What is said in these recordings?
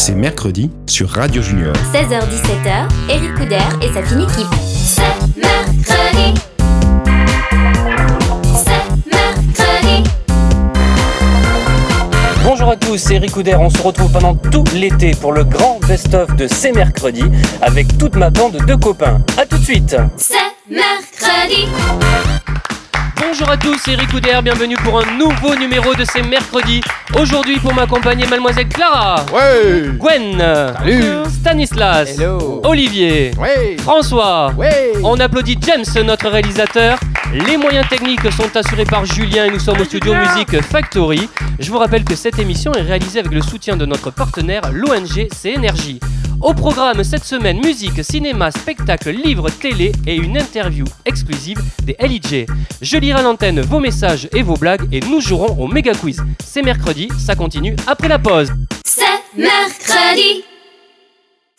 c'est mercredi sur Radio Junior. 16h-17h, Eric Couder et sa fine équipe. C'est mercredi. C'est mercredi. Bonjour à tous, c'est Eric Couder. On se retrouve pendant tout l'été pour le grand best-of de C'est mercredi avec toute ma bande de copains. A tout de suite. C'est mercredi. Bonjour à tous, c'est Eric Couder. Bienvenue pour un nouveau numéro de C'est mercredi. Aujourd'hui pour m'accompagner Mademoiselle Clara. Ouais Gwen. Salut Stanislas. Hello Olivier. Ouais François. Ouais On applaudit James, notre réalisateur. Les moyens techniques sont assurés par Julien et nous sommes au studio Music Factory. Je vous rappelle que cette émission est réalisée avec le soutien de notre partenaire, l'ONG CNRJ. Au programme cette semaine, musique, cinéma, spectacle, livres, télé et une interview exclusive des LIJ. Je lirai à l'antenne vos messages et vos blagues et nous jouerons au méga quiz. C'est mercredi, ça continue après la pause. C'est mercredi.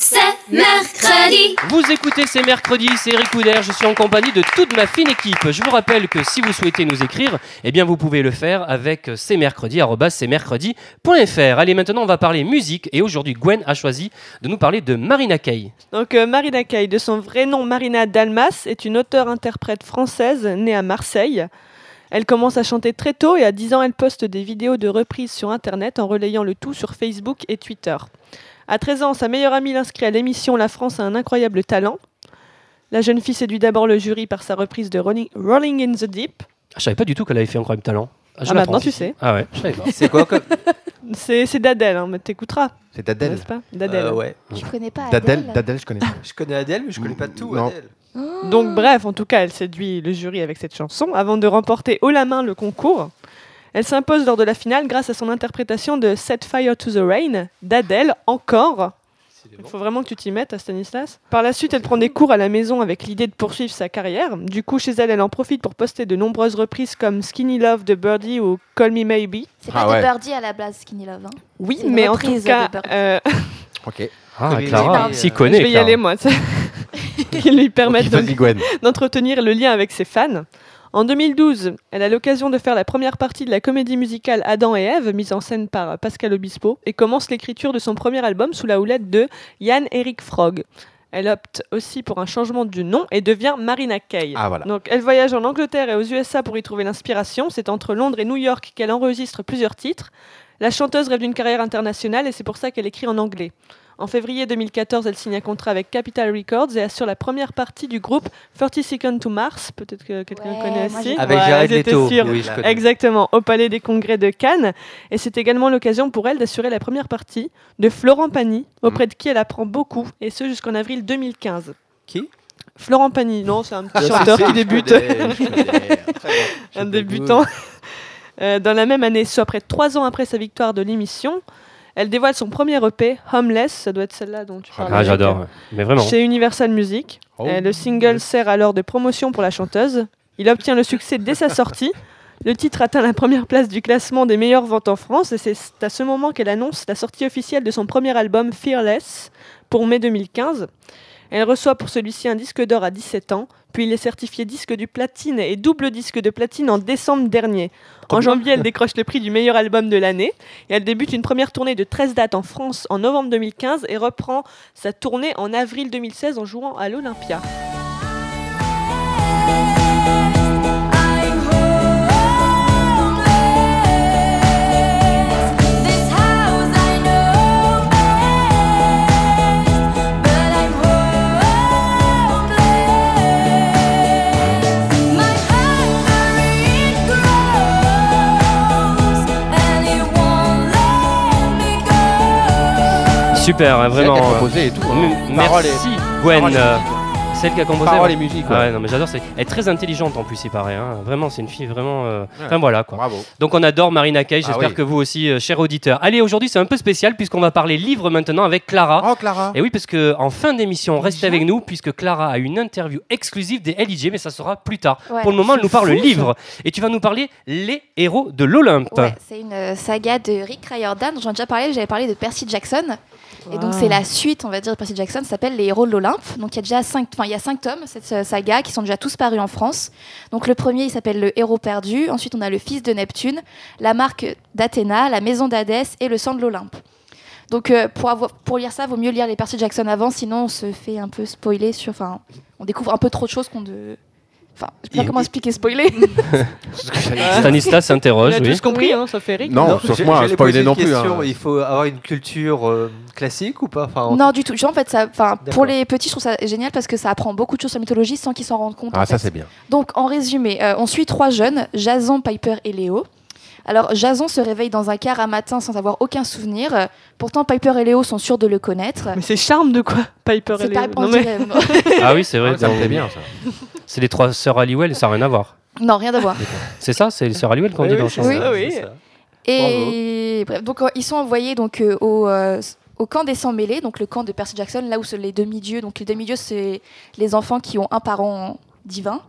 C'est mercredi. Vous écoutez C'est mercredi, c'est Eric Couder, je suis en compagnie de toute ma fine équipe. Je vous rappelle que si vous souhaitez nous écrire, eh bien vous pouvez le faire avec cmercredi.fr. Allez, maintenant on va parler musique et aujourd'hui Gwen a choisi de nous parler de Marina Kaye. Donc euh, Marina Kaye, de son vrai nom Marina Dalmas, est une auteure-interprète française née à Marseille. Elle commence à chanter très tôt et à 10 ans, elle poste des vidéos de reprises sur Internet en relayant le tout sur Facebook et Twitter. À 13 ans, sa meilleure amie l'inscrit à l'émission La France a un incroyable talent. La jeune fille séduit d'abord le jury par sa reprise de Rolling, Rolling in the Deep. Ah, je savais pas du tout qu'elle avait fait Incroyable Talent. je Ah, l'apprends. maintenant tu sais. Ah ouais, je savais pas. C'est quoi comme... C'est c'est d'Adèle, hein, mais t'écouteras, C'est d'Adèle n'est-ce pas D'Adèle. Euh, ouais. Je connais pas D'Adèle, Adèle. d'Adèle, je connais pas. Je connais Adèle, mais je connais pas tout Non. Adèle. Donc bref, en tout cas, elle séduit le jury avec cette chanson avant de remporter haut la main le concours. Elle s'impose lors de la finale grâce à son interprétation de Set Fire to the Rain d'Adèle, encore. Il faut vraiment que tu t'y mettes à Stanislas. Par la suite, elle prend des cours à la maison avec l'idée de poursuivre sa carrière. Du coup, chez elle, elle en profite pour poster de nombreuses reprises comme Skinny Love de Birdie ou Call Me Maybe. C'est Ah pas ouais. de Birdie à la base, Skinny Love. hein. Oui, une mais en tout cas, euh, Ok. Ah, Clara, s'y euh, connaît. je vais y Clara. aller moi. qui lui permettent d'entretenir le lien avec ses fans. En 2012, elle a l'occasion de faire la première partie de la comédie musicale Adam et Ève, mise en scène par Pascal Obispo, et commence l'écriture de son premier album sous la houlette de Yann Eric Frog. Elle opte aussi pour un changement du nom et devient Marina Kaye. Ah voilà. Donc, elle voyage en Angleterre et aux USA pour y trouver l'inspiration. C'est entre Londres et New York qu'elle enregistre plusieurs titres. La chanteuse rêve d'une carrière internationale et c'est pour ça qu'elle écrit en anglais. En février 2014, elle signe un contrat avec Capital Records et assure la première partie du groupe 30 Seconds to Mars. Peut-être que quelqu'un Ouais, connaît aussi. Avec Voilà, Jared Leto. Oui, je connais. Exactement, au Palais des Congrès de Cannes. Et c'est également l'occasion pour elle d'assurer la première partie de Florent Pagny, auprès de qui elle apprend beaucoup, et ce jusqu'en avril 2015. Qui? Florent Pagny, non, c'est un petit Je chanteur qui débute, un débutant. Euh, dans la même année, soit près de trois ans après sa victoire de l'émission, elle dévoile son premier EP, Homeless, ça doit être celle-là dont tu parles. Ah, j'adore. Mais vraiment. Chez Universal Music. Oh. Euh, le single sert alors de promotion pour la chanteuse. Il obtient le succès dès sa sortie. Le titre atteint la première place du classement des meilleures ventes en France et c'est à ce moment qu'elle annonce la sortie officielle de son premier album Fearless pour mai 2015. Elle reçoit pour celui-ci un disque d'or à 17 ans, puis il est certifié disque du platine et double disque de platine en décembre dernier. En janvier, elle décroche le prix du meilleur album de l'année et elle débute une première tournée de 13 dates en France en novembre 2015 et reprend sa tournée en avril 2016 en jouant à l'Olympia. Super, hein, vraiment. composé et tout. hein. Merci Gwen. Paroles et musique. Celle qui a composé. Paroles ouais. et musique. Ah ouais. ouais, non, mais j'adore. c'est- Elle est très intelligente en plus, il paraît. hein. Vraiment, c'est une fille vraiment. euh, Ouais. Enfin voilà quoi. Bravo. Donc on adore Marina Kaye. Ah J'espère oui. que vous aussi, euh, chers auditeurs. Allez, aujourd'hui c'est un peu spécial puisqu'on va parler livre maintenant avec Clara. Oh Clara. Et oui, parce que en fin d'émission, restez avec nous puisque Clara a une interview exclusive des LIJ, mais ça sera plus tard. Ouais, Pour le moment, elle nous parle fou, ça. livre et tu vas nous parler les héros de l'Olympe. Ouais, c'est une euh, saga de Rick Riordan dont j'en ai déjà parlé. J'avais parlé de Percy Jackson. Et donc, c'est la suite, on va dire, de Percy Jackson. Ça s'appelle Les Héros de l'Olympe. Donc, il y a déjà cinq, enfin, il y a cinq tomes, cette euh, saga, qui sont déjà tous parus en France. Donc, le premier, il s'appelle Le Héros perdu. Ensuite, on a Le Fils de Neptune, La Marque d'Athéna, La Maison d'Hadès et Le Sang de l'Olympe. Donc euh, pour, lire ça, vaut mieux lire les Percy Jackson avant, sinon on se fait un peu spoiler sur. Enfin, on découvre un peu trop de choses qu'on de. Enfin, je sais pas Il- comment expliquer spoiler. Stanislas s'interroge, oui. tous compris, hein, sauf Eric. Non, sauf j'ai- moi, spoiler non plus. hein. Il faut avoir une culture euh, classique ou pas? Enfin, en- non, du tout. Genre, en fait, ça, pour les petits, je trouve ça génial parce que ça apprend beaucoup de choses sur la mythologie sans qu'ils s'en rendent compte. Ah, ça c'est bien. Donc, en résumé, euh, on suit trois jeunes, Jason, Piper et Léo. Alors, Jason se réveille dans un car un matin sans avoir aucun souvenir. Pourtant, Piper et Léo sont sûrs de le connaître. Mais c'est charme de quoi Piper et C'est les... pas Non, on mais- dirait- Ah oui, c'est vrai. Ah, ça me plaît bien ça. C'est les trois sœurs Halliwell, ça n'a rien à voir. Non, rien à voir. C'est ça C'est les sœurs Halliwell qu'on Oui, dit oui, dans le chant Oui. Oui. Et bref, donc euh, ils sont envoyés donc euh, au, euh, au camp des sans mêlés, donc le camp de Percy Jackson, là où sont les demi-dieux. Donc les demi-dieux, c'est les enfants qui ont un parent divin.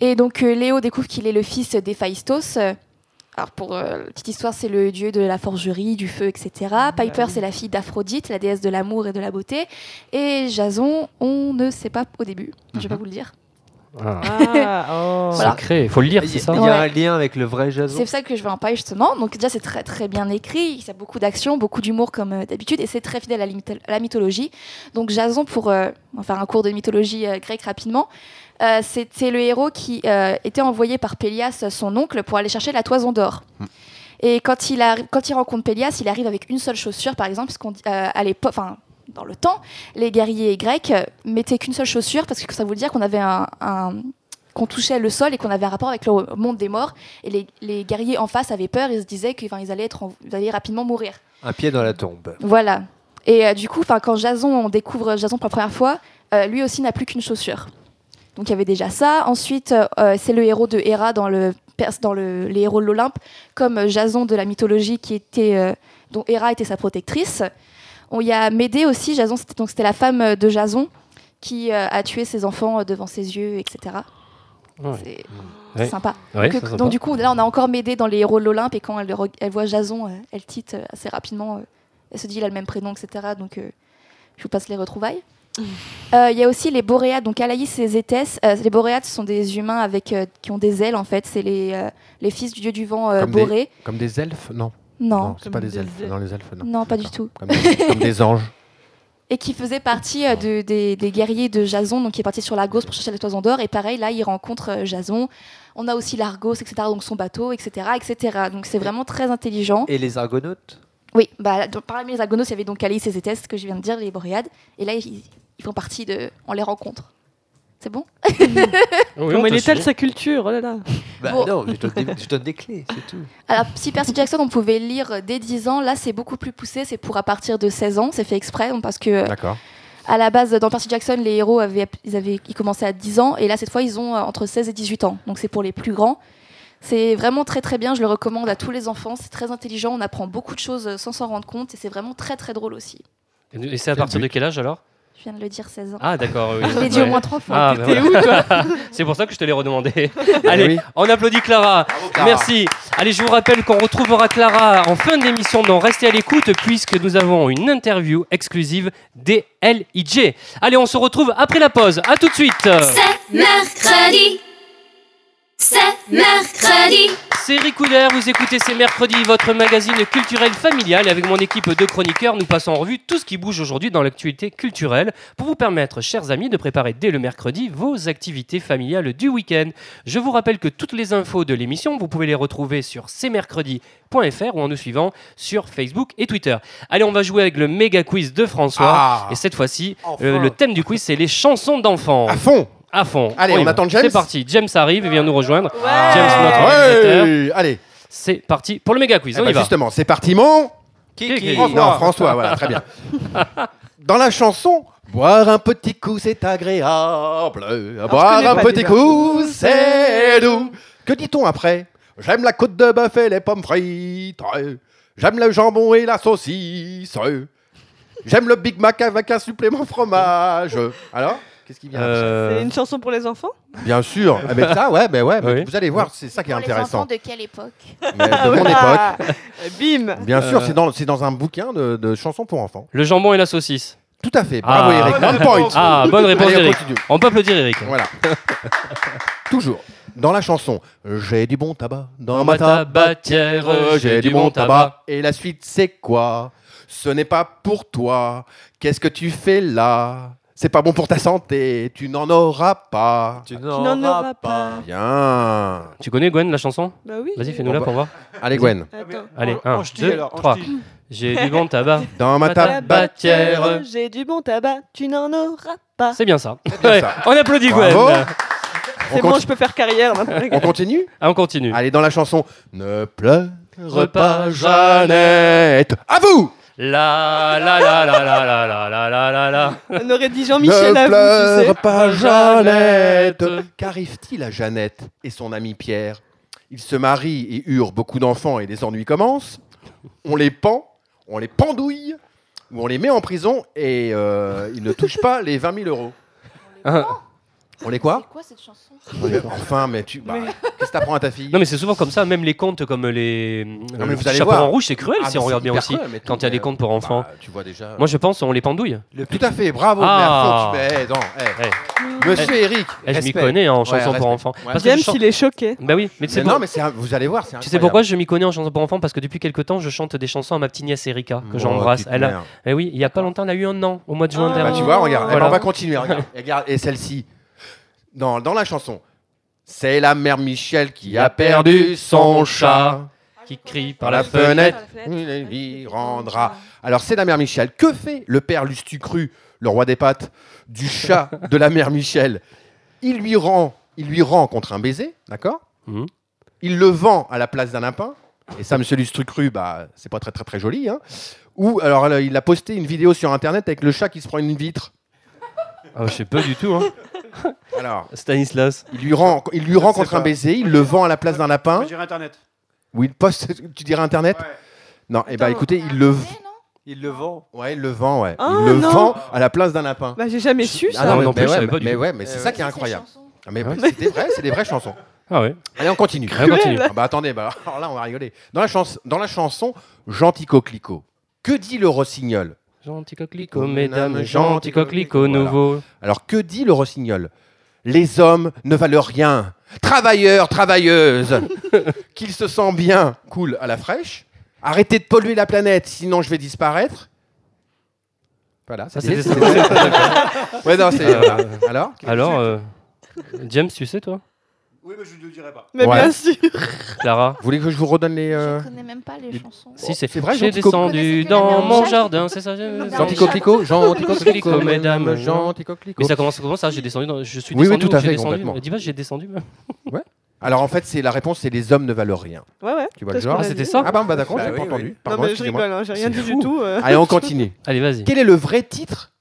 Et donc euh, Léo découvre qu'il est le fils d'Héphaïstos. Alors pour euh, la petite histoire, c'est le dieu de la forgerie, du feu, etc. Piper, c'est la fille d'Aphrodite, la déesse de l'amour et de la beauté. Et Jason, on ne sait pas au début. Je vais pas vous le dire. Ah, Ah, oh. Voilà. Secret, il faut le lire, Il y c'est a, ça il y a un lien avec le vrai Jason. C'est ça que je vais en parler justement. Donc déjà c'est très très bien écrit, il y a beaucoup d'action, beaucoup d'humour comme euh, d'habitude et c'est très fidèle à la, mytho- à la mythologie. Donc Jason pour euh, on va faire un cours de mythologie euh, grecque rapidement. euh, C'était le héros qui euh, était envoyé par Pélias, son oncle, pour aller chercher la toison d'or. Et quand il, quand il rencontre Pélias, il arrive avec une seule chaussure, par exemple, parce qu'on euh, à l'époque, enfin, dans le temps, les guerriers grecs euh, mettaient qu'une seule chaussure, parce que ça voulait dire qu'on avait un, un- qu'on touchait le sol et qu'on avait un rapport avec le monde des morts. Et les, les guerriers en face avaient peur, ils se disaient qu'ils ils allaient, être en- ils allaient rapidement mourir. Un pied dans la tombe. Voilà. Et euh, du coup, quand Jason, on découvre Jason pour la première fois, euh, lui aussi n'a plus qu'une chaussure. Donc il y avait déjà ça. Ensuite, euh, c'est le héros de Héra dans, le, pers- dans le, les héros de l'Olympe, comme Jason de la mythologie qui était, dont Héra était sa protectrice. On y a Médée aussi. Jason, c'était, donc c'était la femme euh, de Jason qui euh, a tué ses enfants euh, devant ses yeux, etc. Ouais. C'est Ouais. sympa. Ouais, donc, c'est sympa. donc, du coup, là, on a encore Médée dans les héros de l'Olympe et quand elle, voit Jason, elle titre assez rapidement. elle se dit il a le même prénom, etc. Donc, euh, je vous passe les retrouvailles. Euh, Il y a aussi les Boréades, donc Alaïs et Zétès. Euh, les Boréades sont des humains avec, euh, qui ont des ailes, en fait. C'est les, euh, les fils du dieu du vent euh, des- Boré. Comme des elfes Non. Non, c'est pas des des elfes. Non, les elfes, non. non, pas du tout. Comme des, comme des anges. Et qui faisait partie euh, de- des, des guerriers de Jason, donc qui est parti sur Lagos pour chercher la toison d'or. Et pareil, là, il rencontre euh, Jason. On a aussi l'Argos, etc., donc son bateau, etc., etc. Donc c'est vraiment très intelligent. Et les Argonautes? Oui, bah, donc, parmi les Argonos, il y avait donc Alice et Zétès, que je viens de dire, les Boréades. Et là, ils, ils font partie de. On les rencontre. C'est bon Oui, Comment il te étale sa culture, oh là là. Bah Bon. non, je donne, des, je donne des clés, c'est tout. Alors, si Percy Jackson, on pouvait lire dès 10 ans, là, c'est beaucoup plus poussé. C'est pour à partir de 16 ans. C'est fait exprès, parce que euh, D'accord. à la base, dans Percy Jackson, les héros avaient, ils, avaient, ils commençaient à 10 ans. Et là, cette fois, ils ont euh, entre 16 et 18 ans. Donc, c'est pour les plus grands. C'est vraiment très très bien, je le recommande à tous les enfants, c'est très intelligent, on apprend beaucoup de choses euh, sans s'en rendre compte et c'est vraiment très très drôle aussi. Et c'est à partir de quel âge alors? Je viens de le dire, 16 ans. Ah, d'accord. oui. je l'ai dit Ouais. au moins trois fois. Ah, T'es voilà. où, toi C'est pour ça que je te l'ai redemandé. Allez, oui. on applaudit Clara. Merci. Allez, je vous rappelle qu'on retrouvera Clara en fin d'émission dans Restez à l'écoute puisque nous avons une interview exclusive des LIJ. Allez, on se retrouve après la pause. À tout de suite. C'est mercredi. C'est mercredi. C'est Ricoudère, vous écoutez C'est mercredi, votre magazine culturel familial. Et avec mon équipe de chroniqueurs, nous passons en revue tout ce qui bouge aujourd'hui dans l'actualité culturelle pour vous permettre, chers amis, de préparer dès le mercredi vos activités familiales du week-end. Je vous rappelle que toutes les infos de l'émission, vous pouvez les retrouver sur cmercredi.fr ou en nous suivant sur Facebook et Twitter. Allez, on va jouer avec le méga quiz de François. Ah. Et cette fois-ci, Enfin. euh, le thème du quiz, c'est les chansons d'enfants. À fond À fond. Allez, on attend James C'est parti. James arrive et vient nous rejoindre. Ouais. James, notre. Ouais Allez, C'est parti pour le méga quiz. Eh On ben, y va. justement, c'est parti, mon Kiki. François. Non, François, voilà, très bien. Dans la chanson, boire un petit coup, c'est agréable. boire un petit coup, c'est doux. Que dit-on après? J'aime la côte de bœuf et les pommes frites. J'aime le jambon et la saucisse. J'aime le Big Mac avec un supplément fromage. Alors? Qu'est-ce qui vient Euh, C'est une chanson pour les enfants Bien sûr. Eh ben, ça, ouais, ben ouais, mais Oui. vous allez voir, c'est ça qui est Pour les intéressant. enfants de quelle époque Mais de mon époque. Euh, Bim Bien sûr, Euh. c'est dans, c'est dans un bouquin de, de chansons pour enfants. Le jambon et la saucisse. Tout à fait. Bravo Ah. Eric. One point. Ah, bonne réponse Allez, on d'Eric. continue. On peut applaudir Eric. Voilà. Toujours. Dans la chanson, j'ai du bon tabac dans Dans ma tabatière, j'ai du bon tabac. Et la suite, c'est quoi? Ce n'est pas pour toi. Qu'est-ce que tu fais là? C'est pas bon pour ta santé, tu n'en auras pas. Tu Tu n'en auras pas. Bien. Tu connais Gwen la chanson? Bah oui. Vas-y, fais-nous la pour voir. Allez Gwen, Attends. Allez, En- 1, en ch'ti, 2, alors, en 3. ch'ti. J'ai du bon tabac. dans ma tabatière. J'ai du bon tabac, tu n'en auras pas. C'est bien ça. bien Ouais, ça. On applaudit Gwen. Bravo. C'est On, bon, je peux faire carrière maintenant. on continue? Ah, on continue. Allez, dans la chanson. Ne pleure pas, pas, Jeannette. À vous La la la la la la la la la la la. On aurait dit Jean-Michel Ne à vous, tu pleure sais. pas, Jeannette. Qu'arrive-t-il à Jeannette et son ami Pierre Ils se marient et eurent beaucoup d'enfants et les ennuis commencent. On les pend, on les pendouille, ou on les met en prison et euh, ils ne touchent pas les 20 000 euros. On les quoi C'est quoi cette chanson Mais Enfin, mais tu. bah, Qu'est-ce que t'apprends à ta fille? Non mais c'est souvent comme ça, même les contes comme les mais le vous allez chapeau voir. en rouge, c'est cruel Ah, si mais on c'est regarde bien hyper aussi. cruel, mais Quand il y a des contes pour enfants. bah, tu vois déjà. Moi je pense on les pendouille. Tout à fait, bravo. Ah. tu- mais, non, eh. Eh. Monsieur Eric. Eh, je m'y Respect. connais en Ouais, chanson pour enfants. Ouais. Parce que James, je chante- il est choqué. Bah oui, mais tu sais, Mais pour- non, mais c'est un- vous allez voir, c'est tu sais pourquoi je m'y connais en chanson pour enfants? Parce que depuis quelques temps je chante des chansons à ma petite nièce Erika que j'embrasse. Elle a... Eh oui, il y a pas longtemps elle a eu un an au mois de juin Ah. Bah, dernier. tu vois, regarde, eh ben, Voilà. on va continuer. Regarde, regarde et celle-ci, dans, dans la chanson, c'est la mère Michel qui a perdu son chat. Qui crie Par la fenêtre. il y rendra. Alors, c'est la mère Michel. Que fait le père Lustucru, le roi des pâtes, du chat de la mère Michel? Il lui rend, il lui rend contre un baiser, d'accord? Mhm. Il le vend à la place d'un lapin. Et ça, monsieur Lustucru, bah, c'est pas très très très joli. Hein Ou alors, là, il a posté une vidéo sur internet avec le chat qui se prend une vitre. Ah, je sais pas du tout. Hein. Alors, Stanislas. il lui rend, il lui rend contre un baiser, il le vend à la place d'un lapin. Je dirais Internet. Ou il poste, tu dirais internet Ouais. Non, et bah Attends. écoutez, il le, Il le vend. ouais, il le vend, ouais. Ah, il le non. vend à la place d'un lapin. Bah, j'ai jamais su Ah ça. non, mais, non mais plus, je ouais, savais pas du mais tout. ouais, mais c'est Euh, ça qui est incroyable. Ah, mais ouais, c'est des vrais, c'est des vraies chansons. Ah ouais. Allez, on continue. Allez, on continue. Ah bah attendez, bah, alors là on va rigoler. Dans la, chans- dans la chanson Gentil coquelicot, que dit le rossignol? Gentil coquelicot, mesdames, gentil coquelicot Voilà. nouveau. Alors que dit le rossignol? Les hommes ne valent rien. Travailleurs, travailleuses. Qu'il se sent bien, cool à la fraîche. Arrêtez de polluer la planète, sinon je vais disparaître. Voilà, Ça, c'est c'est- Ouais, non, c'est. Euh, voilà. Alors Alors, euh, James, tu sais toi? Oui, mais je ne le dirai pas. Mais Ouais. bien sûr. Clara Vous voulez que je vous redonne les. euh, Je connais même pas les chansons. Si, c'est c'est vrai, J'ai descendu Vous connaissez dans que la mon jardin, c'est ça j'ai- coquelicot, gentil coquelicot, Coquelicot, mesdames, gentil coquelicot. Mais ça commence comment ça J'ai descendu dans... Je suis Oui, oui, descendu tout ou à j'ai fait, descendu complètement. Dis pas, j'ai descendu. Alors en fait, c'est la réponse, c'est les hommes ne valent rien. Ouais, ouais. Tu vois le genre qu'on a c'était ça Ah bah, bah d'accord, Bah j'ai oui, pas oui. entendu. Non, Pardon, mais je excusez-moi. rigole, hein, j'ai rien C'est dit fou. du tout. euh. Allez, on continue. Allez, vas-y. Quel est le vrai titre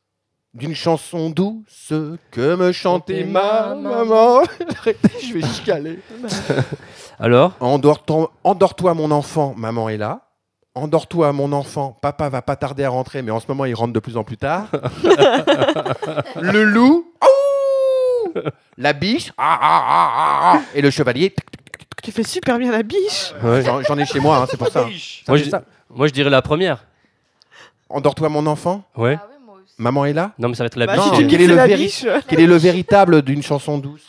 d'une chanson douce que me chantait ma maman Arrêtez, je vais chialer. Alors Endors-toi, mon enfant, maman est là. Endors-toi, mon enfant, papa va pas tarder à rentrer, mais en ce moment il rentre de plus en plus tard. le loup, ouh la biche, ah, ah, ah, ah, ah, et le chevalier. Tu fais super bien la biche. Ouais. J'en, ai chez moi, hein, c'est pour ça. Moi, Ça je, moi, dirais la première. Endors-toi, mon enfant, Ouais. Ah ouais. Maman est là. Non, mais ça va être la Bah, biche. si tu quel que est c'est le la véri- biche. Quel est le véritable d'une chanson douce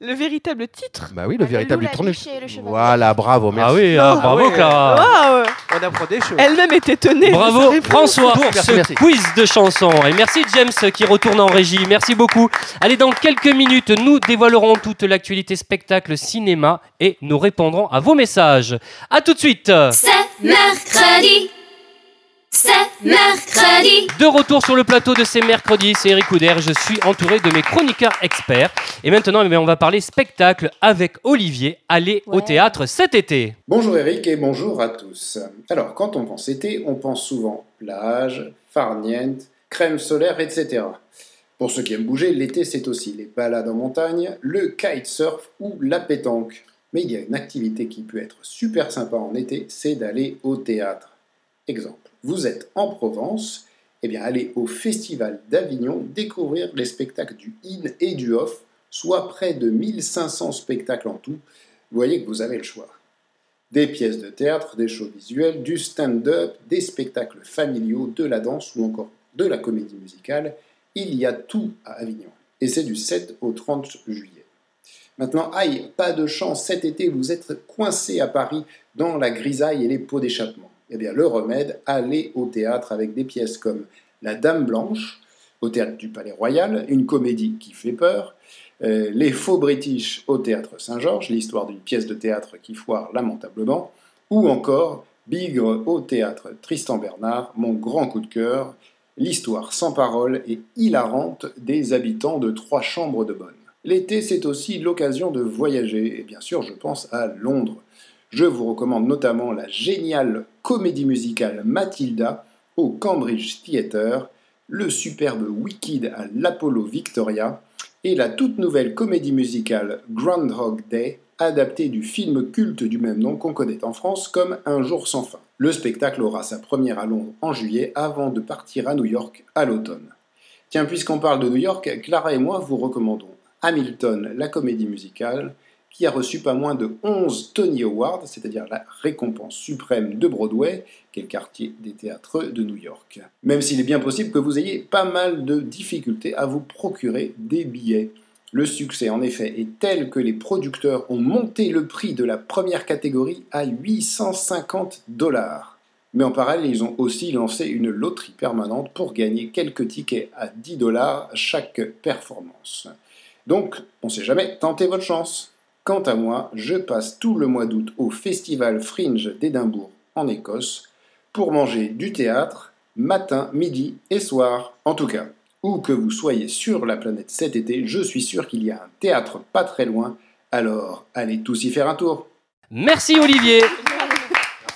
Le véritable titre. Bah oui, le Ah, le véritable loup, du la tournus. biche et le chevalier. Voilà, bravo, merci. Ah oui, ah, Non. bravo Ah. Clara. Waouh On apprend des choses. Elle-même est étonnée. de sa Bravo réponse. François pour Merci, ce merci. quiz de chansons. Et merci James qui retourne en régie. Merci beaucoup. Allez, dans quelques minutes, nous dévoilerons toute l'actualité spectacle cinéma et nous répondrons à vos messages. À tout de suite. C'est mercredi. C'est mercredi. De retour sur le plateau de ces mercredis, c'est Eric Couder. Je suis entouré de mes chroniqueurs experts. Et maintenant, eh bien, on va parler spectacle avec Olivier. Allez au théâtre cet été. Bonjour Eric et bonjour à tous. Alors, quand on pense été, on pense souvent plage, farniente, crème solaire, etc. Pour ceux qui aiment bouger, l'été c'est aussi les balades en montagne, le kitesurf ou la pétanque. Mais il y a une activité qui peut être super sympa en été, c'est d'aller au théâtre. Exemple, vous êtes en Provence, eh bien allez au Festival d'Avignon découvrir les spectacles du in et du off, soit près de 1500 spectacles en tout. Vous voyez que vous avez le choix des pièces de théâtre, des shows visuels, du stand-up, des spectacles familiaux, de la danse ou encore de la comédie musicale. Il y a tout à Avignon. Et c'est du 7 au 30 juillet. Maintenant, aïe, pas de chance, cet été vous êtes coincé à Paris dans la grisaille et les pots d'échappement. Eh le remède, aller au théâtre avec des pièces comme La Dame Blanche, au théâtre du Palais Royal, une comédie qui fait peur, euh, Les Faux British au théâtre Saint-Georges, l'histoire d'une pièce de théâtre qui foire lamentablement, ou encore Bigre au théâtre Tristan Bernard, mon grand coup de cœur, l'histoire sans parole et hilarante des habitants de trois chambres de bonne. L'été, c'est aussi l'occasion de voyager, et bien sûr, je pense à Londres. Je vous recommande notamment la géniale comédie musicale Matilda au Cambridge Theatre, le superbe Wicked à l'Apollo Victoria et la toute nouvelle comédie musicale Groundhog Day, adaptée du film culte du même nom qu'on connaît en France comme Un jour sans fin. Le spectacle aura sa première à Londres en juillet avant de partir à New York à l'automne. Tiens, puisqu'on parle de New York, Clara et moi vous recommandons Hamilton, la comédie musicale, qui a reçu pas moins de 11 Tony Awards, c'est-à-dire la récompense suprême de Broadway, qui est le quartier des théâtres de New York. Même s'il est bien possible que vous ayez pas mal de difficultés à vous procurer des billets. Le succès, en effet, est tel que les producteurs ont monté le prix de la première catégorie à 850 dollars. Mais en parallèle, ils ont aussi lancé une loterie permanente pour gagner quelques tickets à 10 dollars chaque performance. Donc, on ne sait jamais, tentez votre chance. Quant à moi, je passe tout le mois d'août au Festival Fringe d'Édimbourg en Écosse pour manger du théâtre matin, midi et soir. En tout cas, où que vous soyez sur la planète cet été, je suis sûr qu'il y a un théâtre pas très loin. Alors, allez tous y faire un tour. Merci Olivier.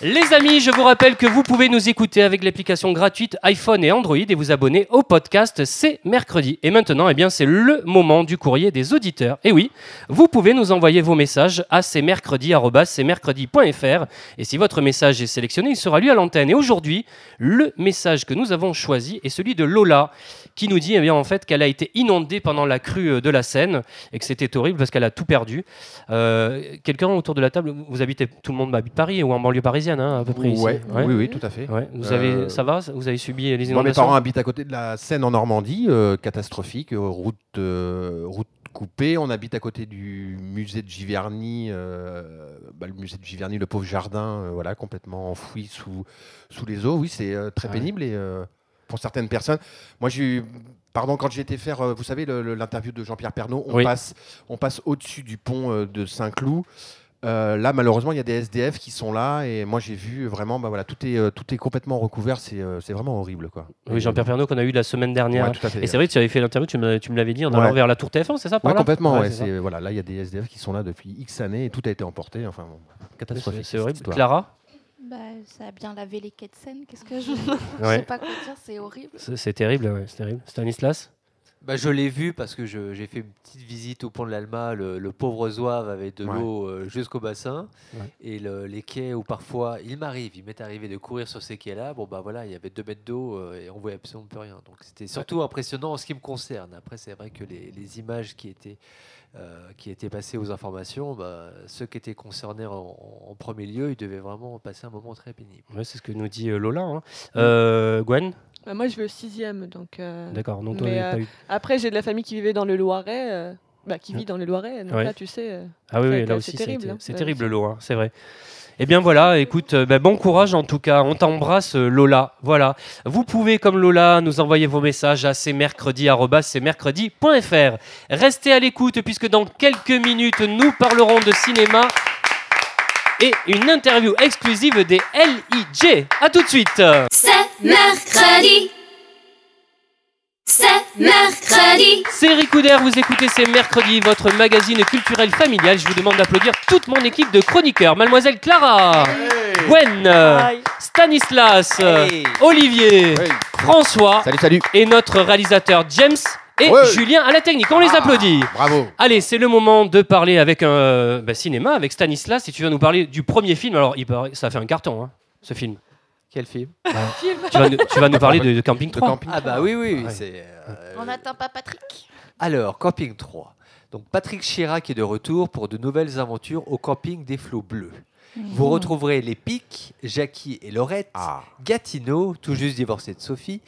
Les amis, je vous rappelle que vous pouvez nous écouter avec l'application gratuite iPhone et Android et vous abonner au podcast C'est mercredi. Et maintenant, eh bien, c'est le moment du courrier des auditeurs. Et oui, vous pouvez nous envoyer vos messages à cmercredi@cmercredi.fr et si votre message est sélectionné, il sera lu à l'antenne. Et aujourd'hui, le message que nous avons choisi est celui de Lola qui nous dit eh bien, en fait qu'elle a été inondée pendant la crue de la Seine et que c'était horrible parce qu'elle a tout perdu. Euh, Quelqu'un autour de la table, vous habitez, tout le monde habite Paris ou en banlieue parisienne hein, à peu près ici. Ouais, Oui, oui, tout à fait. Ouais. Vous Euh, avez, ça va Vous avez subi les Moi, mes inondations parents habitent à côté de la Seine en Normandie, euh, catastrophique, euh, route, euh, route coupée. On habite à côté du musée de Giverny, euh, bah, le musée de Giverny, le pauvre jardin, euh, voilà, complètement enfoui sous, sous les eaux. Oui, c'est euh, très pénible et euh, pour certaines personnes. Moi, j'ai eu. Pardon, quand j'ai été faire, euh, vous savez, l'interview de Jean-Pierre Pernaud, on Oui. passe, on passe au-dessus du pont euh, de Saint-Cloud. Euh, là, malheureusement, il y a des SDF qui sont là et moi, j'ai vu vraiment, bah, voilà, tout est, euh, tout est complètement recouvert. C'est euh, c'est vraiment horrible, quoi. Oui, Jean-Pierre Pernaud qu'on a eu la semaine dernière. Ouais, tout à fait. Et c'est vrai que tu avais fait l'interview, tu me, tu me l'avais dit, en Ouais. allant vers la Tour TF1, c'est ça là complètement. Ouais, ouais, c'est ça. c'est- voilà, là, il y a des SDF qui sont là depuis X années et tout a été emporté. Enfin, bon, catastrophique. C'est horrible. histoire. Clara Bah, ça a bien lavé les quais de Seine. Qu'est-ce que je. Je Ouais. sais pas quoi dire, c'est horrible. C'est c'est terrible, ouais, c'est terrible. Stanislas Bah, je l'ai vu parce que j'ai fait une petite visite au pont de l'Alma. Le, le pauvre zouave avait de Ouais. l'eau euh, jusqu'au bassin. Ouais. Et le- les quais où parfois, il m'arrive, il m'est arrivé de courir sur ces quais-là. Bon, bah voilà, il y avait deux mètres d'eau euh, et on voyait absolument plus rien. Donc c'était surtout impressionnant en ce qui me concerne. Après, c'est vrai que les, les images qui étaient, euh, qui étaient passées aux informations, bah, ceux qui étaient concernés en, en premier lieu, ils devaient vraiment passer un moment très pénible. C'est ce que nous dit Lola. hein. Euh, Gwen? Bah, moi, je vais au sixième, donc. euh, D'accord, donc toi, mais, t'as euh, eu- Après, j'ai de la famille qui vivait dans le Loiret. euh, Bah, qui vit dans le Loiret. Donc Ouais. là, tu sais. euh, Ah oui, ça a oui, été là aussi, ça a terrible, été- hein. c'est Ouais, terrible c'est- l'eau, hein, c'est vrai. Eh bien voilà, écoute, euh, bah, bon courage en tout cas. On t'embrasse euh, Lola. Voilà. Vous pouvez, comme Lola, nous envoyer vos messages à cmercredi.fr. Restez à l'écoute puisque dans quelques minutes, nous parlerons de cinéma et une interview exclusive des LIJ. A tout de suite. C'est mercredi. C'est mercredi. C'est Ricoudère, vous écoutez C'est mercredi, votre magazine culturel familial. Je vous demande d'applaudir toute mon équipe de chroniqueurs. Mademoiselle Clara, Gwen, euh. Stanislas, euh, Hey Olivier, Hey. François Salut, salut. et notre réalisateur James et Ouais. Julien à la technique. On les Ah, applaudit. Bravo. Allez, c'est le moment de parler avec un euh, bah, cinéma, avec Stanislas. Si tu vas nous parler du premier film, alors il paraît- ça a fait un carton, hein, ce film. Quel film? Tu vas, nous- tu vas nous parler de, de Camping De 3. camping. Ah bah oui, oui, oui, Ouais. c'est... euh, On n'attend pas Patrick. Alors, Camping 3. Donc, Patrick Chirac est de retour pour de nouvelles aventures au camping des Flots Bleus. Vous retrouverez les Pics, Jackie et Laurette, Ah. Gatineau, tout juste divorcé de Sophie.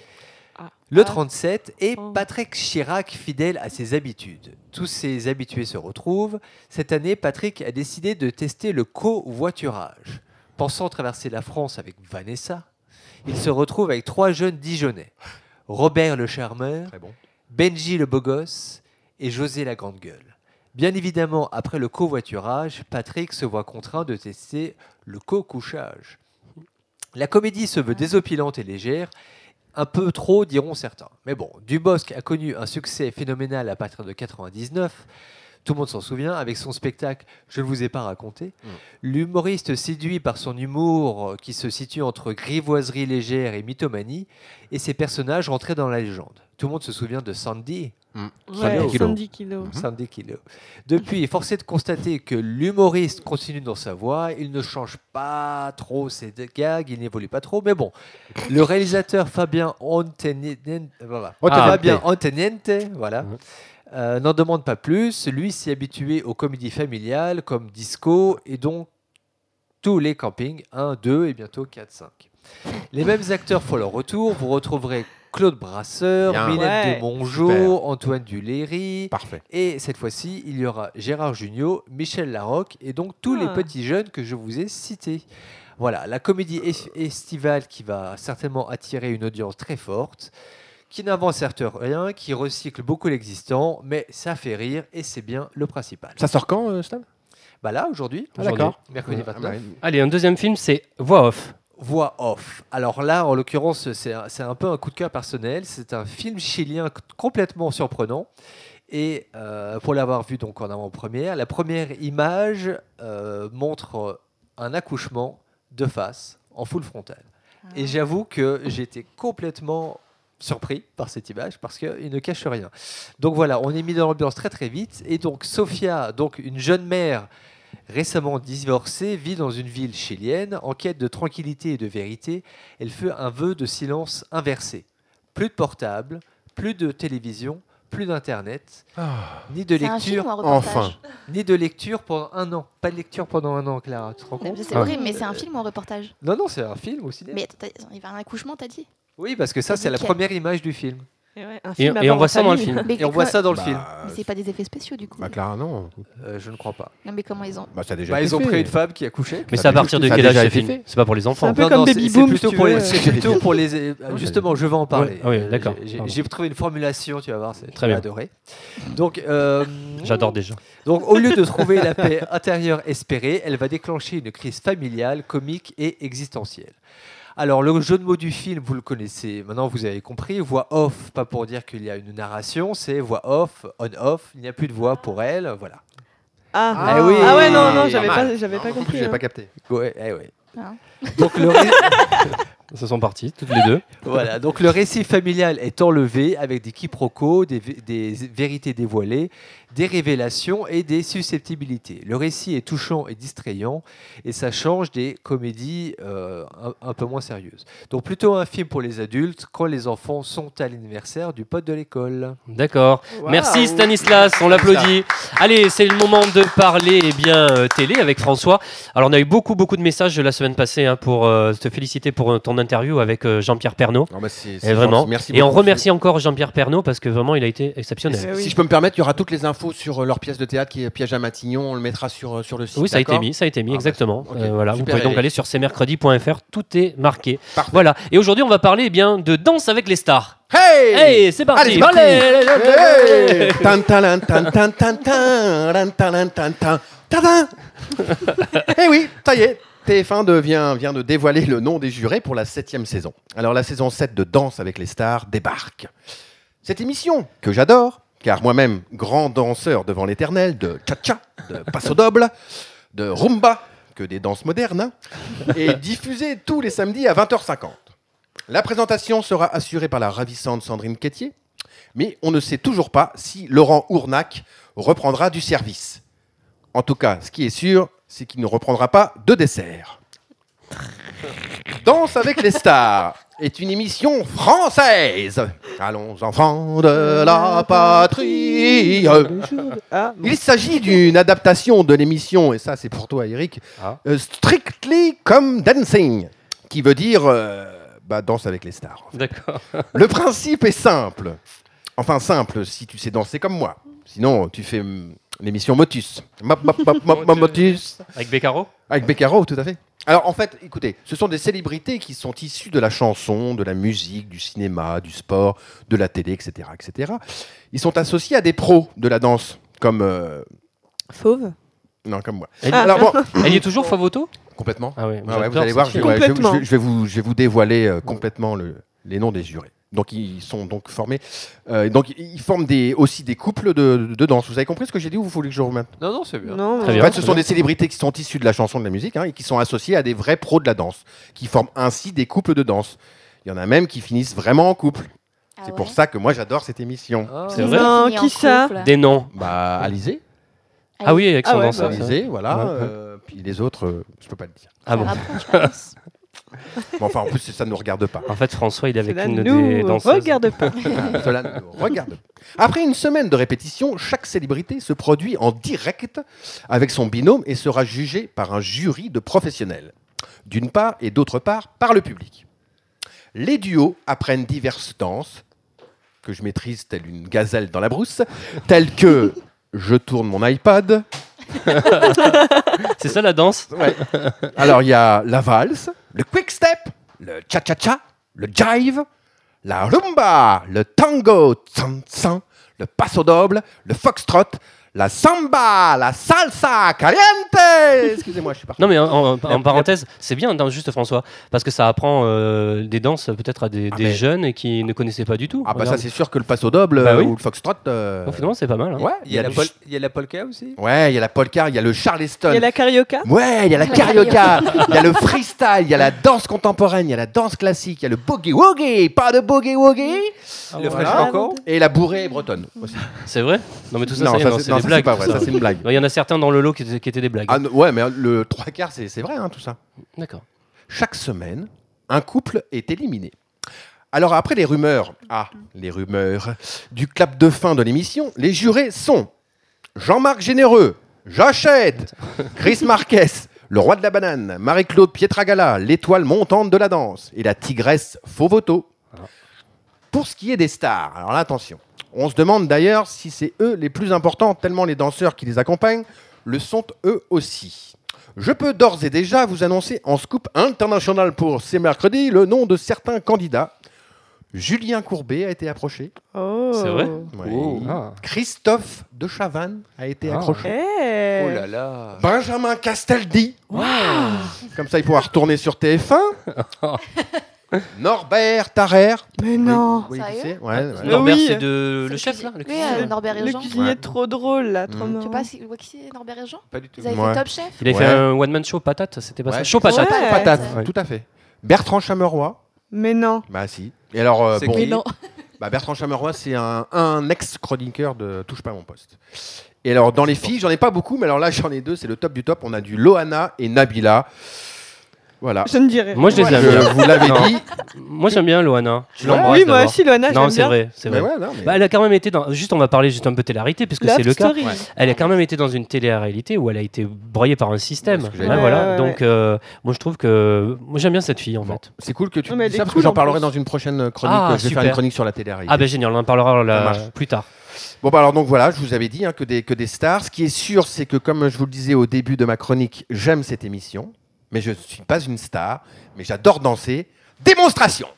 Le Ah. 37 et Oh. Patrick Chirac fidèle à ses habitudes. Tous ces habitués se retrouvent. Cette année, Patrick a décidé de tester le covoiturage. Pensant traverser la France avec Vanessa, il se retrouve avec trois jeunes Dijonnais. Robert le charmeur, Très bon. Benji le beau gosse et José la grande gueule. Bien évidemment, après le covoiturage, Patrick se voit contraint de tester le co-couchage. La comédie se veut désopilante et légère, un peu trop diront certains. Mais bon, Dubosc a connu un succès phénoménal à partir de 99. Tout le monde s'en souvient, avec son spectacle Je ne vous ai pas raconté. L'humoriste séduit par son humour euh, qui se situe entre grivoiserie légère et mythomanie, et ses personnages rentraient dans la légende. Tout le monde se souvient de Sandy, Ouais, Kilo. 70 kilos. Sandy Kilo. Depuis, force est de constater que l'humoriste continue dans sa voie, il ne change pas trop ses gags, il n'évolue pas trop, mais bon. Le réalisateur Fabien Anteniente, voilà. Ah, Fabien Anteniente, voilà. euh, n'en demande pas plus. Lui s'y est habitué aux comédies familiales comme Disco et donc tous les campings 1, 2 et bientôt 4, 5. Les mêmes acteurs font leur retour. Vous retrouverez Claude Brasseur, Bien. Mylène Ouais. de Mongeau, Super. Antoine Duléry. Parfait. Et cette fois-ci, il y aura Gérard Jugnot, Michel Larocque et donc tous les Ah. petits jeunes que je vous ai cités. Voilà, la comédie es- estivale qui va certainement attirer une audience très forte, qui n'invente certes rien, qui recycle beaucoup l'existant, mais ça fait rire et c'est bien le principal. Ça sort quand, euh, Stan Bah là, aujourd'hui, Ah, d'accord. mercredi Ah, 29, bah, Allez, un deuxième film, c'est Voix off. Voix off. Alors là, en l'occurrence, c'est un, peu un coup de cœur personnel. C'est un film chilien complètement surprenant. Et euh, pour l'avoir vu donc en avant-première, la première image euh, montre euh, un accouchement de face, en full frontal. Et j'avoue que j'étais complètement surpris par cette image parce qu'il ne cache rien. Donc voilà, on est mis dans l'ambiance très très vite. Et donc Sophia, donc une jeune mère récemment divorcée, vit dans une ville chilienne en quête de tranquillité et de vérité. Elle fait un vœu de silence inversé. Plus de portable, plus de télévision, plus d'internet, ni de film lecture, Enfin. ni de lecture pendant un an. Pas de lecture pendant un an, Clara. Tu te rends Mais compte C'est horrible, mais c'est un film ou un reportage? Non, non, c'est un film au cinéma. Mais attends, il va y avoir un accouchement, t'as dit? Oui, parce que ça, c'est la première image du film. Et, ouais, un Et, film à et on voit ça dans le film. Mais Et on voit quoi- ça dans le Bah, film. Mais c'est pas des effets spéciaux du coup. Bah, Clara, non. Euh, je ne crois pas. Non, mais comment ils ont. Bah, ça a déjà Bah, ils ont pris une femme qui a couché. Mais c'est à partir de quel âge ce film. C'est pas pour les enfants. un peu comme c'est- Baby c'est Boom, plutôt si pour veux. les- C'est plutôt pour les. euh, Justement, je vais en parler. ah oui, Euh, d'accord. j'ai- trouvé une formulation, tu vas voir, c'est Très très bien. adoré. Donc, euh, J'adore déjà. Donc, au lieu de trouver la paix intérieure espérée, elle va déclencher une crise familiale, comique et existentielle. Alors, le jeu de mots du film, vous le connaissez, maintenant vous avez compris. Voix off, pas pour dire qu'il y a une narration, c'est voix off, on-off. Il n'y a plus de voix pour elle, voilà. Ah. Ah, eh oui. ah ouais, non, non, j'avais pas, j'avais pas compris. J'ai hein. pas capté. Ouais, eh ouais. Hein. Donc, le, ré- Ils sont partis, toutes les deux. voilà, donc le récit familial est enlevé avec des quiproquos, des vérités dévoilées, des révélations et des susceptibilités. Le récit est touchant et distrayant et ça change des comédies euh, un, un peu moins sérieuses. Donc plutôt un film pour les adultes quand les enfants sont à l'anniversaire du pote de l'école. D'accord. Merci Stanislas, on l'applaudit. Allez, c'est le moment de parler eh bien euh, télé avec François. Alors on a eu beaucoup beaucoup de messages la semaine passée hein, pour euh, te féliciter pour ton interview avec euh, Jean-Pierre bah, c'est- Et vraiment. Merci Et on remercie encore Jean-Pierre Pernaut parce que vraiment il a été exceptionnel. Oui. Si je peux me permettre, il y aura toutes les infos sur euh, leur pièce de théâtre qui est Piège à Matignon. On le mettra sur, euh, sur le site. Oui, ça a été mis, ça a été mis, Ah, bah, exactement. ok. Euh, voilà, vous Super, pouvez donc aller sur cmercredi.fr, tout est marqué. Parfait. Voilà. Et aujourd'hui, on va parler eh bien de Danse avec les stars. Hey Hey, c'est parti. Allez, Eh oui, ça y est, TF1 devient, vient de dévoiler le nom des jurés pour la septième saison. Alors la saison 7 de Danse avec les stars débarque. Cette émission, que j'adore, car moi-même grand danseur devant l'éternel de cha-cha, de passo doble, de rumba, que des danses modernes, hein, est diffusée tous les samedis à 20h50. La présentation sera assurée par la ravissante Sandrine Quétier, mais on ne sait toujours pas si Laurent Ournac reprendra du service. En tout cas, ce qui est sûr, c'est qu'il ne reprendra pas de dessert. Danse avec les stars est une émission française. Allons, enfants de la patrie. Ah. Il s'agit d'une adaptation de l'émission, et ça c'est pour toi Eric, Ah. euh, Strictly Come Dancing, qui veut dire euh, bah, danse avec les stars. D'accord. Le principe est simple. Enfin simple si tu sais danser comme moi. Sinon, tu fais hum, l'émission Motus. Mop, mop, mop, mop, mop, Motus. Avec Beccaro? Avec Beccaro, tout à fait. Alors en fait, écoutez, ce sont des célébrités qui sont issues de la chanson, de la musique, du cinéma, du sport, de la télé, etc., etc. Ils sont associés à des pros de la danse, comme euh, Fauve? non, comme moi. Elle, Ah. Alors bon, elle y est toujours Favoto complètement. Ah ouais, Ah ouais, vous j'adore allez voir, cette je, fille. ouais, je- Complètement. je- je vais vous, je vais vous dévoiler euh, complètement le- les noms des jurés. Donc ils sont donc formés, euh, donc ils forment des, aussi des couples de, de danse. Vous avez compris ce que j'ai dit ou vous voulez que je remette? Non, non, c'est bien. Non, bien. En fait, ce sont des célébrités qui sont issues de la chanson de la musique hein, et qui sont associées à des vrais pros de la danse, qui forment ainsi des couples de danse. Il y en a même qui finissent vraiment en couple. Ah C'est ouais? pour ça que moi j'adore cette émission. Ah. C'est vrai? Non, qui ça? couple. Des noms. Bah, Alizé, Ah oui, avec son Ah ouais, danseur. bah. Alizé, voilà. Ouais. euh, puis les autres, euh, je peux pas le dire. Ah bon. Bon, enfin, en plus, ça ne nous regarde pas. En fait, François, il est avec Cela une des nous danseuses. regarde pas. Cela ne nous regarde pas. Après une semaine de répétition, chaque célébrité se produit en direct avec son binôme et sera jugée par un jury de professionnels, d'une part et d'autre part par le public. Les duos apprennent diverses danses que je maîtrise telle une gazelle dans la brousse, telles que je tourne mon iPad. C'est ça la danse? Alors il y a la valse, le quick step, le cha-cha-cha, le jive, la rumba, le tango, tsan, tsan, le paso doble, le foxtrot, la samba, la salsa caliente. Excusez-moi, je suis parti. Non mais en, en- en parenthèse, c'est bien, non, juste François, parce que ça apprend euh, des danses peut-être à des, Ah, des mais- jeunes qui ne connaissaient pas du tout. Ah bah ça c'est sûr que le paso doble Bah euh, oui. ou le foxtrot. euh, finalement, c'est pas mal. hein. ouais, Il y, a la il y a polka aussi ouais, il y a la polka, il y a le Il charleston. y a la carioca. Ouais, il y a la carioca, il y a le freestyle, il y a la danse contemporaine, il y a la danse classique, il y a le boogie woogie, pas de boogie woogie, Le voilà. Et la bourrée bretonne aussi. C'est vrai Non mais tout ça, non, c'est ça, des ça, blagues. pas tout vrai, ça. ça c'est une blague. Il y en a certains dans le lot qui, étaient- qui étaient des blagues. Ah, ouais, mais le trois quarts, c'est vrai, hein, tout ça. D'accord. Chaque semaine, un couple est éliminé. Alors après les rumeurs, ah, les rumeurs, du clap de fin de l'émission, les jurés sont Jean-Marc Généreux, j'achète, Chris Marquez, le roi de la banane, Marie-Claude Pietragala, l'étoile montante de la danse, et la tigresse Fauvoto. Pour ce qui est des stars, alors là, attention, on se demande d'ailleurs si c'est eux les plus importants, tellement les danseurs qui les accompagnent le sont eux aussi. Je peux d'ores et déjà vous annoncer en scoop international pour ces mercredis le nom de certains candidats. Julien Courbet a été approché. Oh. C'est vrai Ouais. Oh. Ah. Christophe de Chavannes a été Ah. accroché. Eh. Oh là là Benjamin Castaldi. Comme ça, il pourra retourner sur TF1. Norbert Tarrer. Mais non. Oui, oui, Sérieux qui c'est Ouais, ouais. Euh, Norbert, oui. c'est de le chef là le Oui, cuisinier euh, Norbert et Le Jean. cuisinier Ouais. trop drôle là, trop Mm. marrant. Tu sais pas si- ouais, qui c'est Norbert et Jean Pas du tout. Vous avez Ouais. fait Top Chef Il a fait Ouais. un one man show patate, c'était pas ça. Show patate. Ouais. Patate, Ouais. tout à fait. Bertrand Chameroy. Mais non. Bah si. Et alors, euh, C'est bon, qui Mais non. bah, Bertrand Chameroy, c'est un, un ex-chroniqueur de Touche pas à mon poste. Et alors, dans les filles, j'en ai pas beaucoup, mais alors là, j'en ai deux, c'est le top du top. On a du Loana et Nabila. Voilà. Je ne dirais. Moi je les aime bien. vous Non. dit. Moi j'aime bien Loana. Je Ouais. l'embrasse Oui, moi aussi, Loana, Non, j'aime c'est bien. vrai, c'est Mais vrai. ouais, non, mais- Bah, elle a quand même été dans. Juste, on va parler juste un peu télé-réalité, puisque Love c'est le cas. Elle a quand même été dans une télé-réalité où elle a été broyée par un système. Que voilà. Donc, euh, moi, je trouve que. Moi, j'aime bien cette fille, en Bon, fait. C'est cool que tu Ouais, mais dis elle ça parce que j'en en parlerai dans une prochaine chronique. Ah, je vais faire une chronique sur la télé-réalité. Ah, ben génial, on en parlera marche. plus tard. Bon, bah alors donc voilà, je vous avais dit hein, que, des, que des stars. Ce qui est sûr, c'est que comme je vous le disais au début de ma chronique, j'aime cette émission, mais je ne suis pas une star, mais j'adore danser. Démonstration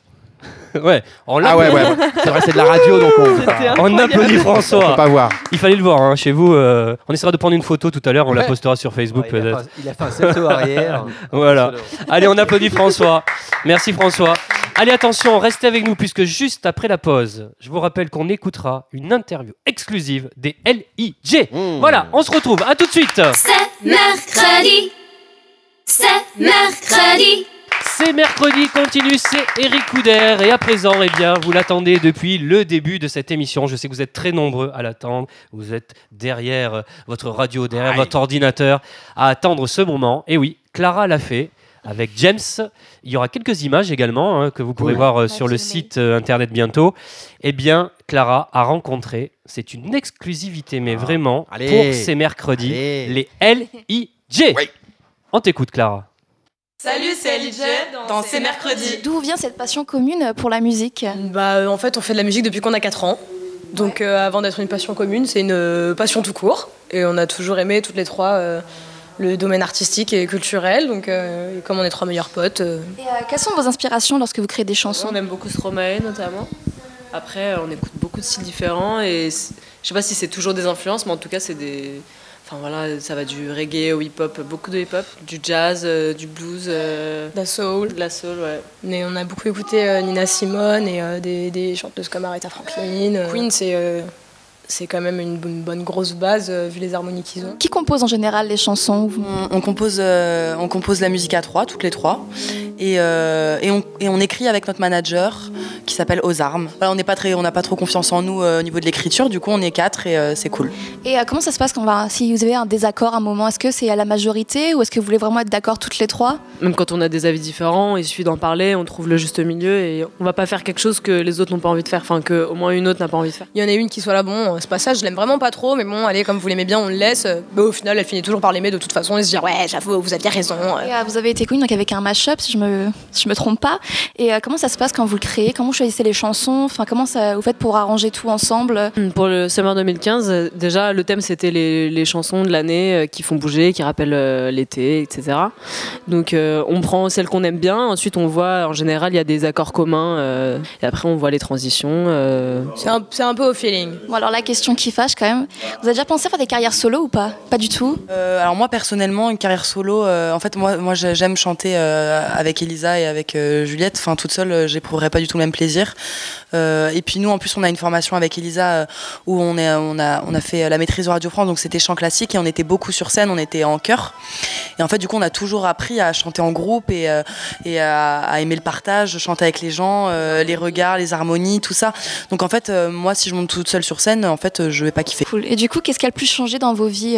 ouais, on l'a Ah ouais, ouais, c'est vrai, c'est de la radio, donc on On applaudit François. peut pas voir. Il fallait le voir hein, chez vous. euh, on essaiera de prendre une photo tout à l'heure, on la Ouais. postera sur Facebook Ouais, peut-être. il a fait un salto arrière. Voilà. Allez, on applaudit François. Merci François. Allez, attention, restez avec nous puisque juste après la pause, je vous rappelle qu'on écoutera une interview exclusive des LIJ. Mmh. Voilà, on se retrouve. À tout de suite. C'est mercredi. C'est mercredi. C'est mercredi, continue, c'est Eric Couder. Et à présent, eh bien, vous l'attendez depuis le début de cette émission. Je sais que vous êtes très nombreux à l'attendre. Vous êtes derrière euh, votre radio, derrière Aïe. votre ordinateur, à attendre ce moment. Et oui, Clara l'a fait avec James. Il y aura quelques images également hein, que vous pourrez voir euh, Ouais, sur le site euh, internet bientôt. Eh bien, Clara a rencontré, c'est une exclusivité, mais Ah. vraiment, Allez. pour ces mercredis, Allez. les LIJ. Oui. On t'écoute, Clara. Salut, c'est LJ dans C'est mercredi. D'où vient cette passion commune pour la musique Bah, euh, en fait, on fait de la musique depuis qu'on a 4 ans. Donc euh, avant d'être une passion commune, c'est une euh, passion tout court. Et on a toujours aimé toutes les trois euh, le domaine artistique et culturel. Donc euh, et comme on est trois meilleurs potes. euh, Et euh, quelles sont vos inspirations lorsque vous créez des chansons On aime beaucoup Stromae notamment. Après, on écoute beaucoup de styles différents et je sais pas si c'est toujours des influences, mais en tout cas, c'est des. Enfin voilà, ça va du reggae au hip-hop, beaucoup de hip-hop, du jazz, euh, du blues, euh, de la soul. de la soul, ouais. Mais on a beaucoup écouté euh, Nina Simone et euh, des, des chanteuses comme Aretha Franklin. euh. Queen, c'est euh, c'est quand même une, bonne- bonne grosse base euh, vu les harmonies qu'ils ont. Qui compose en général les chansons On, on compose, euh, on compose la musique à trois, toutes les trois. Et, euh, et, on, et on écrit avec notre manager qui s'appelle Aux Armes. Voilà, on n'est pas très, on n'a pas trop confiance en nous euh, au niveau de l'écriture, du coup on est quatre et euh, c'est cool. Et euh, comment ça se passe quand on va, si vous avez un désaccord à un moment Est-ce que c'est à la majorité ou est-ce que vous voulez vraiment être d'accord toutes les trois? Même quand on a des avis différents, il suffit d'en parler, on trouve le juste milieu et on va pas faire quelque chose que les autres n'ont pas envie de faire, enfin que au moins une autre n'a pas envie de faire. Il y en a une qui soit là, bon, ce passage, je l'aime vraiment pas trop, mais bon, allez, comme vous l'aimez bien, on le laisse. Mais au final, elle finit toujours par l'aimer de toute façon et se dire, ouais, j'avoue, vous aviez raison. Et, euh, Vous avez été connue donc avec un mashup, si je me, si je me trompe pas. Et euh, comment ça se passe quand vous le créez? Comment vous choisissez les chansons? Enfin, comment ça vous faites pour arranger tout ensemble? Pour le Summer 2015, euh, déjà le thème c'était les, les chansons de l'année euh, qui font bouger, qui rappellent euh, l'été, etc. Donc euh, on prend celles qu'on aime bien, ensuite on voit en général il y a des accords communs euh, et après on voit les transitions. euh. C'est un, c'est un peu au feeling. Bon, alors la question qui fâche quand même. Vous avez déjà pensé à faire des carrières solo ou pas? Pas du tout. Euh, alors moi personnellement une carrière solo, euh, en fait moi moi j'ai- j'aime chanter euh, avec Elisa et avec euh, Juliette. Enfin toute seule euh, j'éprouverais pas du tout le même plaisir. Euh, et puis nous en plus on a une formation avec Elisa où on a fait la maîtrise de Radio France donc c'était chant classique et on était beaucoup sur scène, on était en chœur. Et en fait du coup on a toujours appris à chanter en groupe et à, aimer le partage, chanter avec les gens, les regards, les harmonies, tout ça. Donc en fait moi si je monte toute seule sur scène en fait je vais pas kiffer. Cool. Et du coup, qu'est-ce qui a le plus changé dans vos vies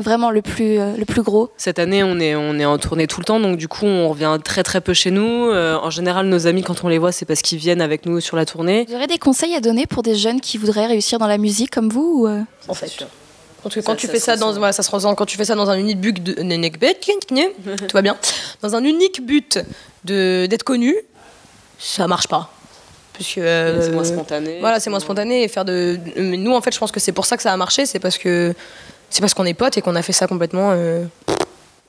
Vraiment le plus, euh, le plus gros Cette année on est, on est en tournée tout le temps donc du coup on revient très très peu chez nous. Euh, en général nos amis quand on les voit c'est parce qu'ils viennent avec nous sur la tournée. Vous aurez des conseils à donner pour des jeunes qui voudraient réussir dans la musique comme vous ou, euh En fait. Parce que quand Ça- tu ça fais ça dans, ça se ressent. Quand tu fais ça dans un unique but de, tout va bien. Dans un unique but de d'être connu, ça marche pas. Parce que euh, C'est moins spontané. Voilà, c'est moins spontané et faire de. Mais nous, en fait, je pense que c'est pour ça que ça a marché, c'est parce que c'est parce qu'on est potes et qu'on a fait ça complètement euh,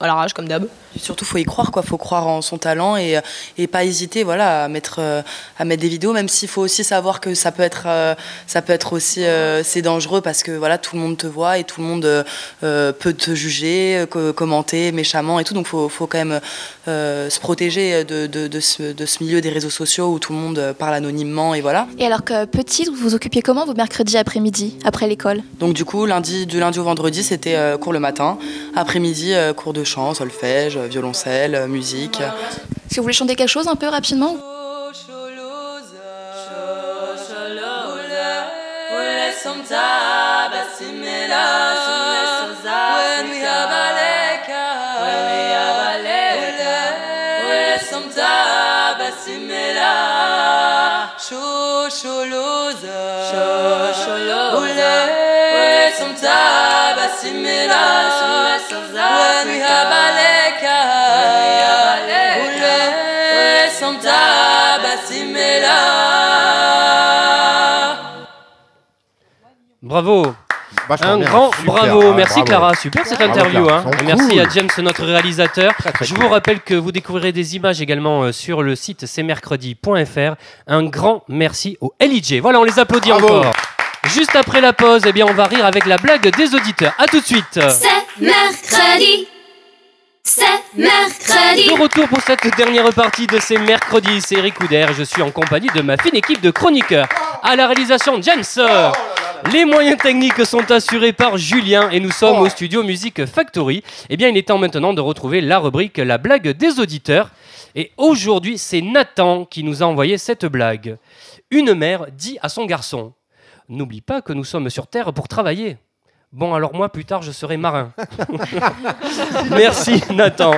à l'arrache comme d'hab. Surtout, faut y croire, quoi. Faut croire en son talent et, et pas hésiter, voilà, à mettre, euh, à mettre des vidéos, même s'il faut aussi savoir que ça peut être, euh, ça peut être aussi, euh, c'est dangereux parce que voilà, tout le monde te voit et tout le monde peut te juger, co- commenter méchamment et tout. Donc, faut, faut quand même se protéger de, de, de ce, de ce milieu des réseaux sociaux où tout le monde parle anonymement et voilà. Et alors que petite, vous vous occupiez comment vos mercredis après-midi, après l'école? Donc du coup, lundi, du lundi au vendredi, c'était cours le matin. Après-midi, cours de chant, solfège, violoncelle, musique. Est-ce que vous voulez chanter quelque chose un peu rapidement Bravo Vachement Un bien, grand super, bravo, ouais, merci bravo. Clara, super cette interview. Hein. Merci cool. à James, notre réalisateur. très Je cool. vous rappelle que vous découvrirez des images également euh, sur le site cmercredi.fr. Un grand merci au LIJ. Voilà, on les applaudit Bravo. encore. Juste après la pause, eh bien, on va rire avec la blague des auditeurs. À tout de suite. C'est mercredi. C'est mercredi. De retour pour cette dernière partie de ces mercredis, c'est Eric Couder. Je suis en compagnie de ma fine équipe de chroniqueurs. À la réalisation, James. Les moyens techniques sont assurés par Julien et nous sommes au studio Music Factory. Eh bien, il est temps maintenant de retrouver la rubrique La blague des auditeurs. Et aujourd'hui, c'est Nathan qui nous a envoyé cette blague. Une mère dit à son garçon N'oublie pas que nous sommes sur Terre pour travailler. Bon, alors moi, plus tard, je serai marin. Merci, Nathan.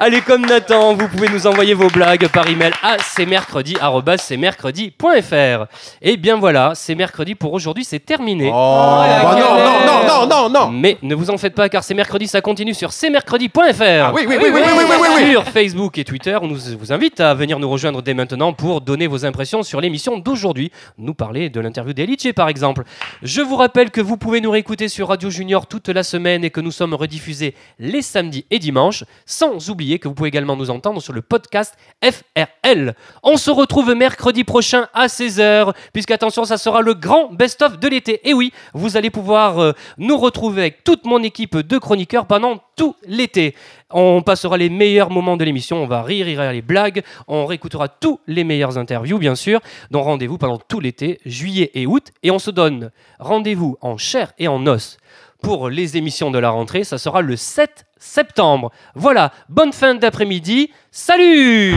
Allez, comme Nathan, vous pouvez nous envoyer vos blagues par email à cmercredi.fr. Et bien voilà, c'est mercredi pour aujourd'hui, c'est terminé. Oh, bah non, non, non, non, non, non. Mais ne vous en faites pas, car c'est mercredi, ça continue sur cmercredi.fr. Ah oui, oui, oui, oui, oui, oui, oui, oui. Sur Facebook et Twitter, on nous- vous invite à venir nous rejoindre dès maintenant pour donner vos impressions sur l'émission d'aujourd'hui. Nous parler de l'interview d'Elitche, par exemple. Je vous rappelle que vous pouvez nous réécouter sur Radio Junior toute la semaine et que nous sommes rediffusés les samedis et dimanches. Sans oublier que vous pouvez également nous entendre sur le podcast FRL. On se retrouve mercredi prochain à 16h, puisque attention, ça sera le grand best-of de l'été. Et oui, vous allez pouvoir euh, nous retrouver avec toute mon équipe de chroniqueurs pendant tout l'été. On passera les meilleurs moments de l'émission, on va rire, aura les blagues, on réécoutera tous les meilleures interviews, bien sûr. Donc rendez-vous pendant tout l'été, juillet et août, et on se donne rendez-vous en chair et en os pour les émissions de la rentrée. Ça sera le 7 septembre. Voilà, bonne fin d'après-midi. Salut.